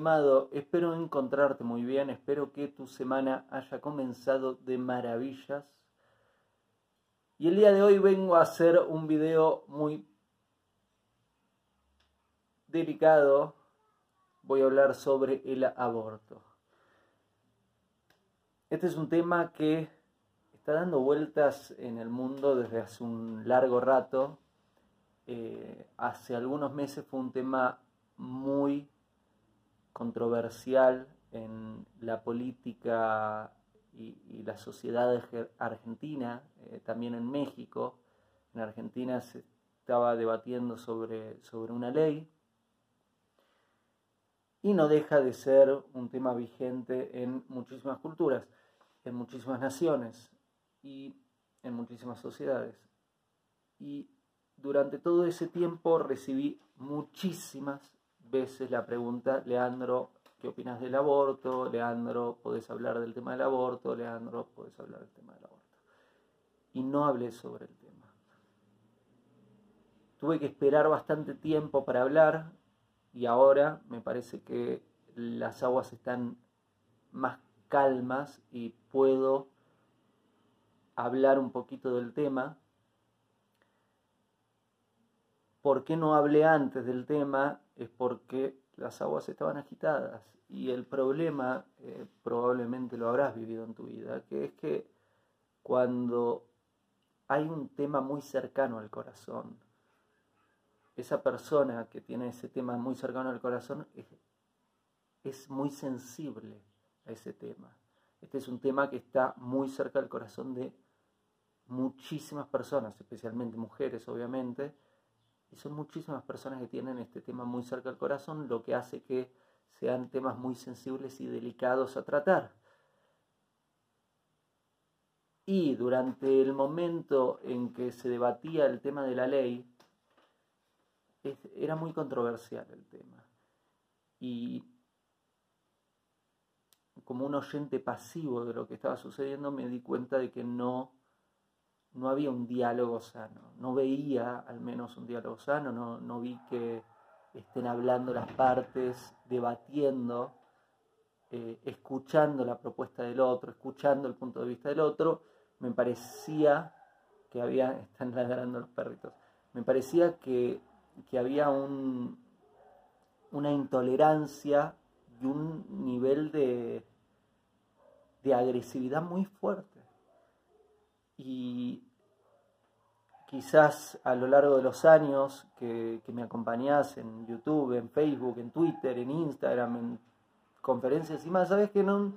estimado, espero encontrarte muy bien, espero que tu semana haya comenzado de maravillas. Y el día de hoy vengo a hacer un video muy delicado. Voy a hablar sobre el aborto. Este es un tema que está dando vueltas en el mundo desde hace un largo rato. Eh, hace algunos meses fue un tema muy controversial en la política y, la sociedad argentina, eh, también en México. En Argentina se estaba debatiendo sobre, sobre una ley y no deja de ser un tema vigente en muchísimas culturas, en muchísimas naciones y en muchísimas sociedades. Y durante todo ese tiempo recibí muchísimas veces la pregunta, Leandro, ¿qué opinas del aborto? Leandro, ¿podés hablar del tema del aborto? Leandro, ¿podés hablar del tema del aborto? Y no hablé sobre el tema. Tuve que esperar bastante tiempo para hablar y ahora me parece que las aguas están más calmas y puedo hablar un poquito del tema. ¿Por qué no hablé antes del tema? Es porque las aguas estaban agitadas y el problema, eh, probablemente lo habrás vivido en tu vida, que es que cuando hay un tema muy cercano al corazón, esa persona que tiene ese tema muy cercano al corazón es, es muy sensible a ese tema. Este es un tema que está muy cerca del corazón de muchísimas personas, especialmente mujeres, obviamente, y son muchísimas personas que tienen este tema muy cerca del corazón, lo que hace que sean temas muy sensibles y delicados a tratar. Y durante el momento en que se debatía el tema de la ley, era muy controversial el tema. Y como un oyente pasivo de lo que estaba sucediendo, me di cuenta de que no, no había un diálogo sano. No veía al menos un diálogo sano, no, no vi que estén hablando las partes, debatiendo, eh, escuchando la propuesta del otro, escuchando el punto de vista del otro. Me parecía que había, están ladrando los perritos, me parecía que, que había un, una intolerancia y un nivel de, de agresividad muy fuerte. Y quizás a lo largo de los años que, me acompañás en YouTube, en Facebook, en Twitter, en Instagram, en conferencias y más, sabes que no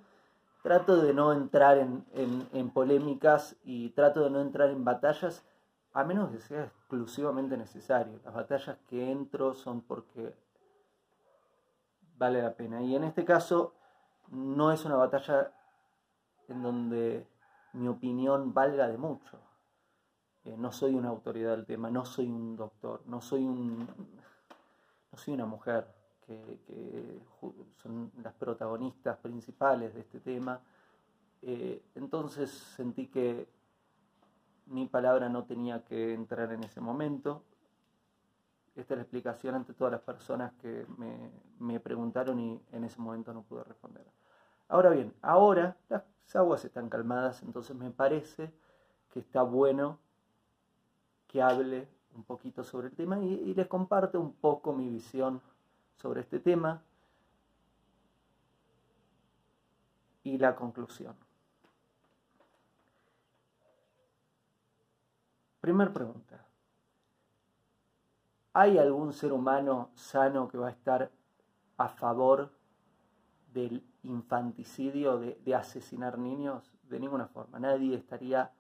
trato de no entrar en, en, polémicas y trato de no entrar en batallas a menos que sea exclusivamente necesario. Las batallas que entro son porque vale la pena. Y en este caso no es una batalla en donde mi opinión valga de mucho. Eh, no soy una autoridad del tema, no soy un doctor, no soy un no soy una mujer que, son las protagonistas principales de este tema. Eh, entonces sentí que mi palabra no tenía que entrar en ese momento. Esta es la explicación ante todas las personas que me, me preguntaron y en ese momento no pude responder. Ahora bien, ahora las aguas están calmadas, entonces me parece que está bueno que hable un poquito sobre el tema y, les comparte un poco mi visión sobre este tema y la conclusión. Primer pregunta. ¿Hay algún ser humano sano que va a estar a favor del infanticidio, de, asesinar niños, de ninguna forma. Nadie estaría,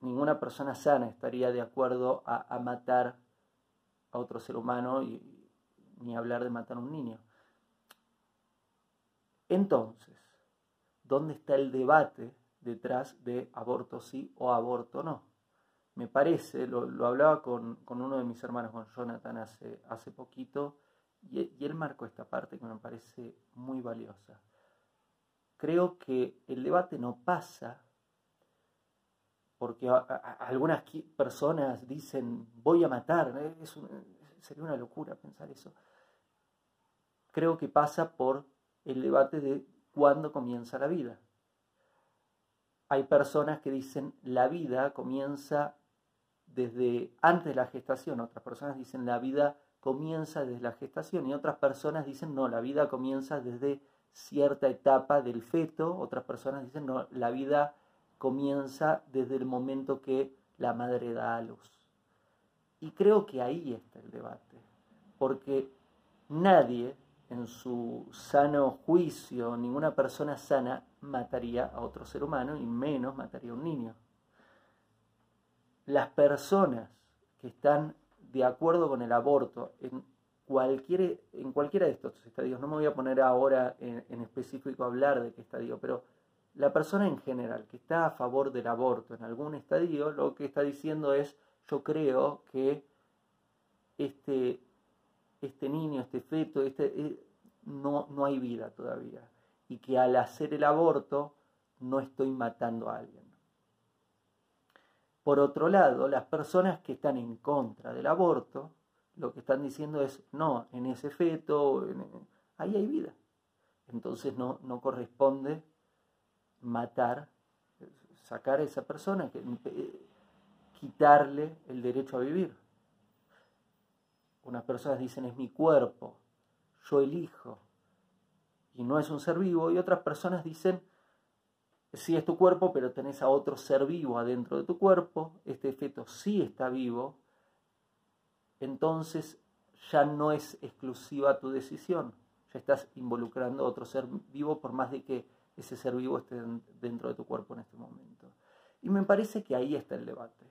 ninguna persona sana estaría de acuerdo a, matar a otro ser humano y ni hablar de matar a un niño. Entonces, ¿dónde está el debate detrás de aborto sí o aborto no? Me parece, lo, hablaba con, uno de mis hermanos, con Jonathan, hace, hace poquito, y, él marcó esta parte que me parece muy valiosa. Creo que el debate no pasa porque algunas personas dicen voy a matar, sería una locura pensar eso. creo que pasa por el debate de cuándo comienza la vida. Hay personas que dicen la vida comienza desde antes de la gestación, otras personas dicen la vida comienza desde la gestación y otras personas dicen no, la vida comienza desde cierta etapa del feto, otras personas dicen no, la vida comienza desde el momento que la madre da a luz. Y creo que ahí está el debate, porque nadie en su sano juicio, ninguna persona sana mataría a otro ser humano y menos mataría a un niño. Las personas que están de acuerdo con el aborto en, cualquier, en cualquiera de estos estadios, no me voy a poner ahora en, específico a hablar de qué estadio, pero la persona en general que está a favor del aborto en algún estadio, lo que está diciendo es, yo creo que este, este niño, este feto, este, eh, no, no hay vida todavía. Y que al hacer el aborto no estoy matando a alguien. Por otro lado, las personas que están en contra del aborto, lo que están diciendo es, no, en ese feto, ahí hay vida. Entonces no, no corresponde matar, sacar a esa persona, eh, quitarle el derecho a vivir. Unas personas dicen es mi cuerpo, yo elijo, y no es un ser vivo, y otras personas dicen sí es tu cuerpo, pero tenés a otro ser vivo adentro de tu cuerpo, este feto sí está vivo, entonces ya no es exclusiva tu decisión, ya estás involucrando a otro ser vivo por más de que ese ser vivo esté dentro de tu cuerpo en este momento. Y me parece que ahí está el debate,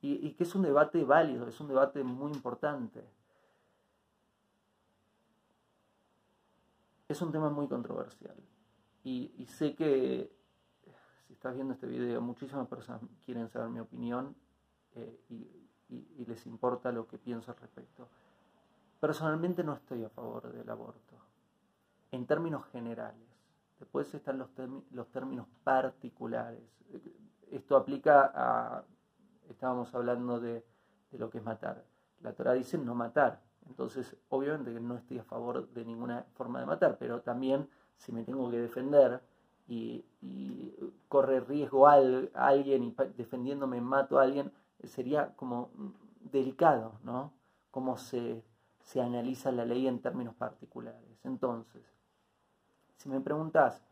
y, y que es un debate válido, es un debate muy importante. es un tema muy controversial. Y, sé que si estás viendo este video, muchísimas personas quieren saber mi opinión eh, y, les importa lo que pienso al respecto. Personalmente no estoy a favor del aborto, en términos generales. Después están los, términos particulares. Esto aplica a, estábamos hablando de, de lo que es matar. La Torah dice no matar, entonces, obviamente que no estoy a favor de ninguna forma de matar, pero también si me tengo que defender y, corre riesgo a, alguien y defendiéndome mato a alguien, sería como delicado, ¿no? Cómo se, se analiza la ley en términos particulares. Entonces, si me preguntas,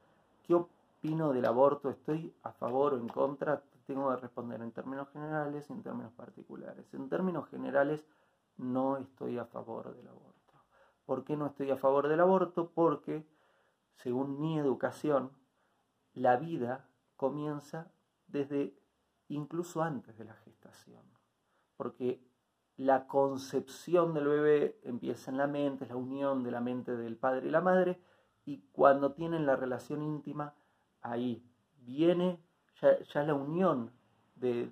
¿qué opino del aborto? ¿Estoy a favor o en contra? Tengo que responder en términos generales y en términos particulares. En términos generales, no estoy a favor del aborto. ¿Por qué no estoy a favor del aborto? Porque, según mi educación, la vida comienza desde incluso antes de la gestación. Porque la concepción del bebé empieza en la mente, es la unión de la mente del padre y la madre, y cuando tienen la relación íntima, ahí viene ya, la unión de,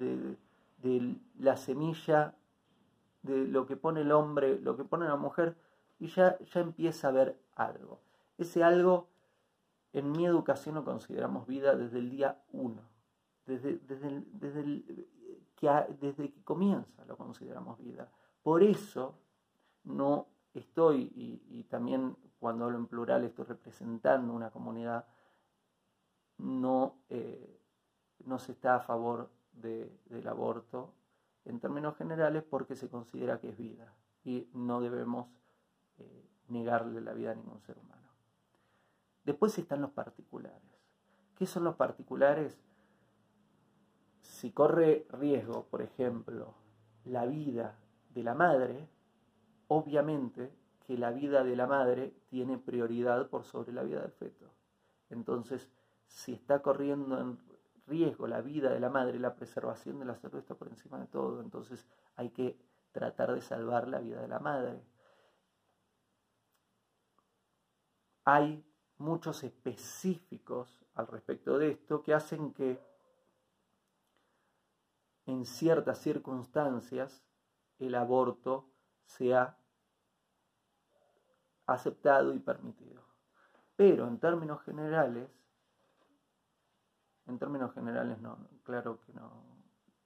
de la semilla de lo que pone el hombre, lo que pone la mujer, y ya, ya empieza a ver algo. Ese algo, en mi educación lo consideramos vida desde el día uno, desde, desde, desde, que, desde que comienza lo consideramos vida. Por eso no estoy, y, también cuando hablo en plural estoy representando una comunidad, no, eh, no se está a favor del aborto en términos generales porque se considera que es vida y no debemos eh, negarle la vida a ningún ser humano. Después están los particulares. ¿Qué son los particulares? Si corre riesgo, por ejemplo, la vida de la madre, obviamente que la vida de la madre tiene prioridad por sobre la vida del feto. Entonces, si está corriendo en riesgo la vida de la madre, la preservación de la salud está por encima de todo, entonces hay que tratar de salvar la vida de la madre. Hay muchos específicos al respecto de esto que hacen que en ciertas circunstancias el aborto sea aceptado y permitido. Pero en términos generales, en términos generales no, claro que no,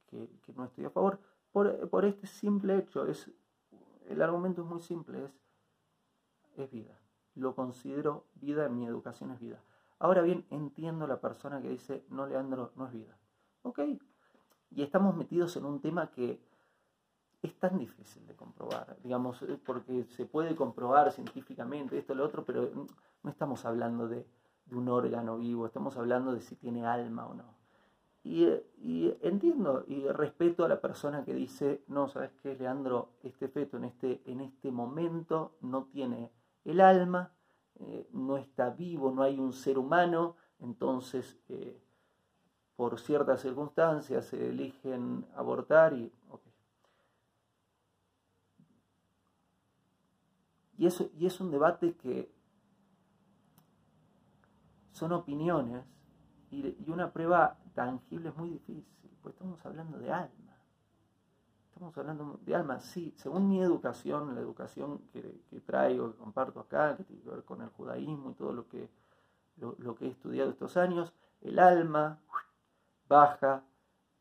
que, no estoy a favor. Por, este simple hecho, es, el argumento es muy simple, es, es vida. Lo considero vida, en mi educación es vida. Ahora bien, entiendo la persona que dice, no, Leandro, no es vida. Ok, y estamos metidos en un tema que es tan difícil de comprobar, digamos, eh, porque se puede comprobar científicamente esto, lo otro, pero no estamos hablando de, un órgano vivo, estamos hablando de si tiene alma o no. Y, y, entiendo y respeto a la persona que dice, no, ¿sabes qué, Leandro? Este feto en este, en este momento no tiene el alma, eh, no está vivo, no hay un ser humano, entonces eh, por ciertas circunstancias se eligen abortar y... Y, eso, y es un debate que son opiniones y, una prueba tangible es muy difícil, pues estamos hablando de alma. Estamos hablando de alma, sí, según mi educación, la educación que, traigo, que comparto acá, que tiene que ver con el judaísmo y todo lo que, lo, que he estudiado estos años, el alma baja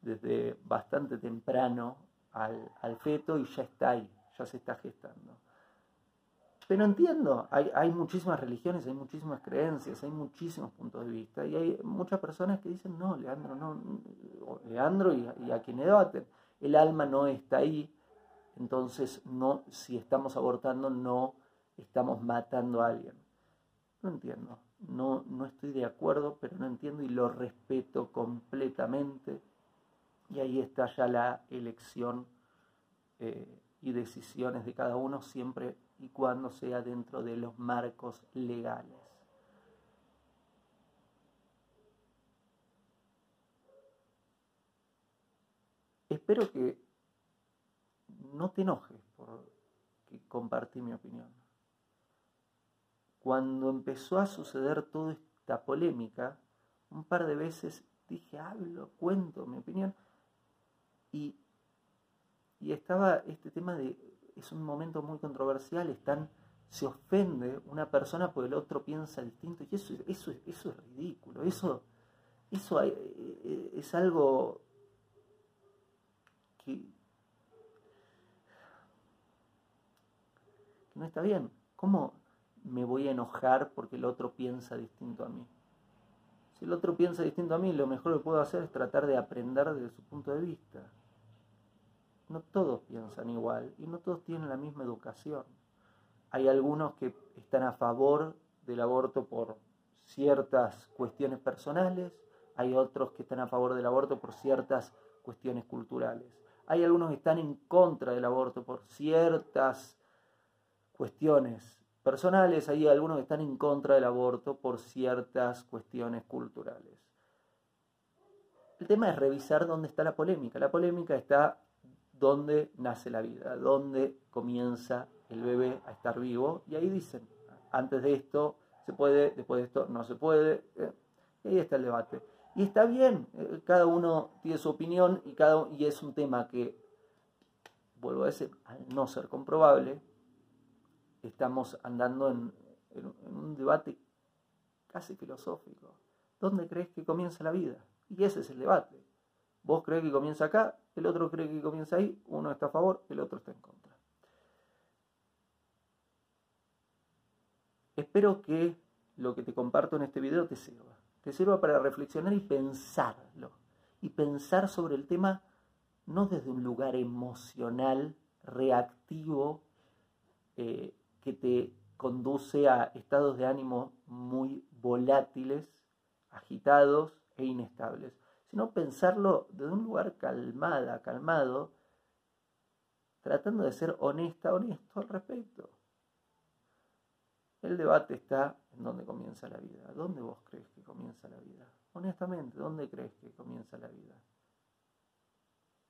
desde bastante temprano al, feto y ya está ahí, ya se está gestando. Pero entiendo, hay, hay, muchísimas religiones, hay muchísimas creencias, hay muchísimos puntos de vista y hay muchas personas que dicen, no, Leandro, no, Leandro y, y a quien debaten el alma no está ahí, entonces no, si estamos abortando no estamos matando a alguien. No entiendo, no, no estoy de acuerdo, pero no entiendo y lo respeto completamente. Y ahí está ya la elección eh, y decisiones de cada uno siempre y cuando sea dentro de los marcos legales. Espero que no te enojes por que compartí mi opinión. Cuando empezó a suceder toda esta polémica, un par de veces dije, hablo, cuento mi opinión, y, y estaba este tema de, es un momento muy controversial, están, se ofende una persona porque el otro piensa distinto, y eso, eso, eso es ridículo, eso, eso eh, eh, es algo no está bien. ¿Cómo me voy a enojar porque el otro piensa distinto a mí? Si el otro piensa distinto a mí, lo mejor que puedo hacer es tratar de aprender desde su punto de vista. No todos piensan igual y no todos tienen la misma educación. Hay algunos que están a favor del aborto por ciertas cuestiones personales, hay otros que están a favor del aborto por ciertas cuestiones culturales. Hay algunos que están en contra del aborto por ciertas cuestiones personales, hay algunos que están en contra del aborto por ciertas cuestiones culturales. El tema es revisar dónde está la polémica. La polémica está dónde nace la vida, dónde comienza el bebé a estar vivo. Y ahí dicen, antes de esto se puede, después de esto no se puede. Eh, y ahí está el debate. Y está bien, eh, cada uno tiene su opinión y, cada, y es un tema que, vuelvo a decir, al no ser comprobable, estamos andando en, un debate casi filosófico. ¿Dónde crees que comienza la vida? Y ese es el debate. Vos crees que comienza acá, el otro cree que comienza ahí, uno está a favor, el otro está en contra. Espero que lo que te comparto en este video te sirva te sirva para reflexionar y pensarlo. Y pensar sobre el tema no desde un lugar emocional, reactivo, eh, que te conduce a estados de ánimo muy volátiles, agitados e inestables, sino pensarlo desde un lugar calmada, calmado, tratando de ser honesta, honesto al respecto. El debate está en dónde comienza la vida. ¿Dónde vos crees que comienza la vida? Honestamente, ¿dónde crees que comienza la vida?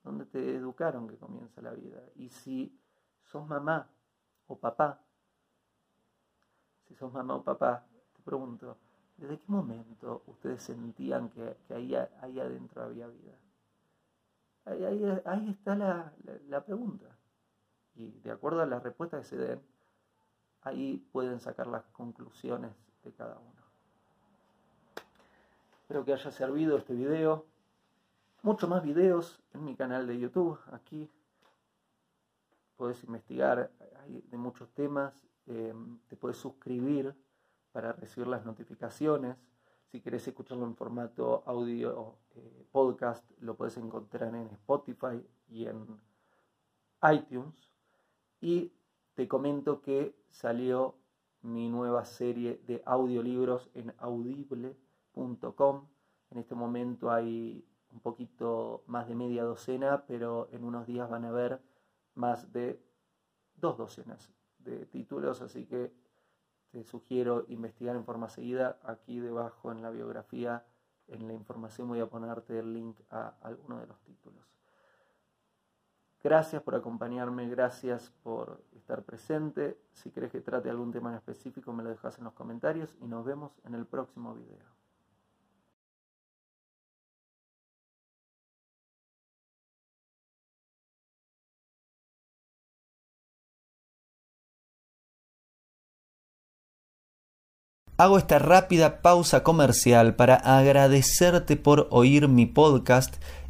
¿Dónde te educaron que comienza la vida? Y si sos mamá o papá, si sos mamá o papá, te pregunto, ¿desde qué momento ustedes sentían que, ahí, adentro había vida? Ahí, está la, la pregunta. Y de acuerdo a las respuestas que se den, ahí pueden sacar las conclusiones de cada uno. Espero que haya servido este video. Muchos más videos en mi canal de YouTube. Aquí podés investigar de muchos temas. eh, te puedes suscribir para recibir las notificaciones. Si querés escucharlo en formato audio eh, podcast, lo puedes encontrar en Spotify y en iTunes. Y te comento que salió mi nueva serie de audiolibros en audible.com. En este momento hay un poquito más de media docena, pero en unos días van a haber más de dos docenas de títulos, así que te sugiero investigar en forma seguida. Aquí debajo en la biografía, en la información voy a ponerte el link a alguno de los títulos. Gracias por acompañarme, gracias por estar presente. Si querés que trate algún tema en específico, me lo dejas en los comentarios y nos vemos en el próximo video. Hago esta rápida pausa comercial para agradecerte por oír mi podcast